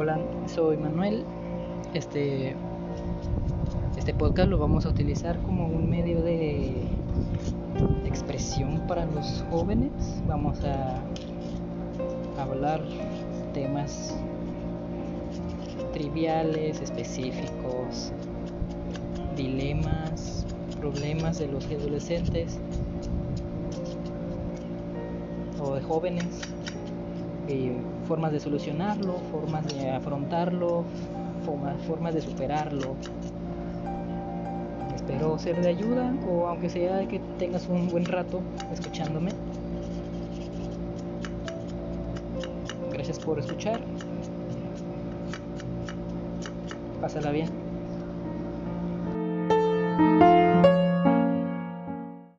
Hola, soy Manuel. Este, este podcast lo vamos a utilizar como un medio de expresión para los jóvenes. Vamos a hablar temas triviales, específicos, dilemas, problemas de los adolescentes o de jóvenes formas de solucionarlo, formas de afrontarlo, formas, de superarlo. Espero ser de ayuda o aunque sea que tengas un buen rato escuchándome. Gracias por escuchar. Pásala bien.